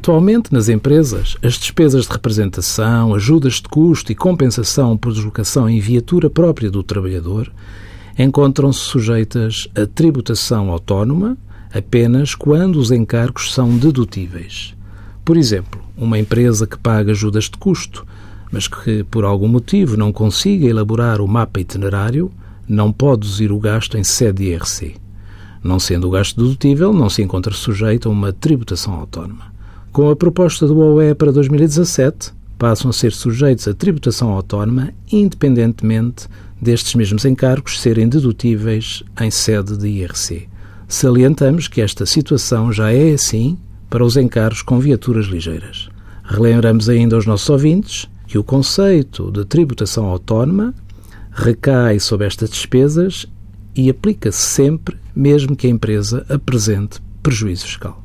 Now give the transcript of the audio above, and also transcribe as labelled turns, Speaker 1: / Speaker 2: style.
Speaker 1: Atualmente, nas empresas, as despesas de representação, ajudas de custo e compensação por deslocação em viatura própria do trabalhador encontram-se sujeitas a tributação autónoma apenas quando os encargos são dedutíveis. Por exemplo, uma empresa que paga ajudas de custo, mas que por algum motivo não consiga elaborar o mapa itinerário, não pode deduzir o gasto em sede IRC. Não sendo o gasto dedutível, não se encontra sujeito a uma tributação autónoma. Com a proposta do OE para 2017, passam a ser sujeitos a tributação autónoma, independentemente destes mesmos encargos serem dedutíveis em sede de IRC. Salientamos que esta situação já é assim para os encargos com viaturas ligeiras. Relembramos ainda aos nossos ouvintes que o conceito de tributação autónoma recai sobre estas despesas e aplica-se sempre, mesmo que a empresa apresente prejuízo fiscal.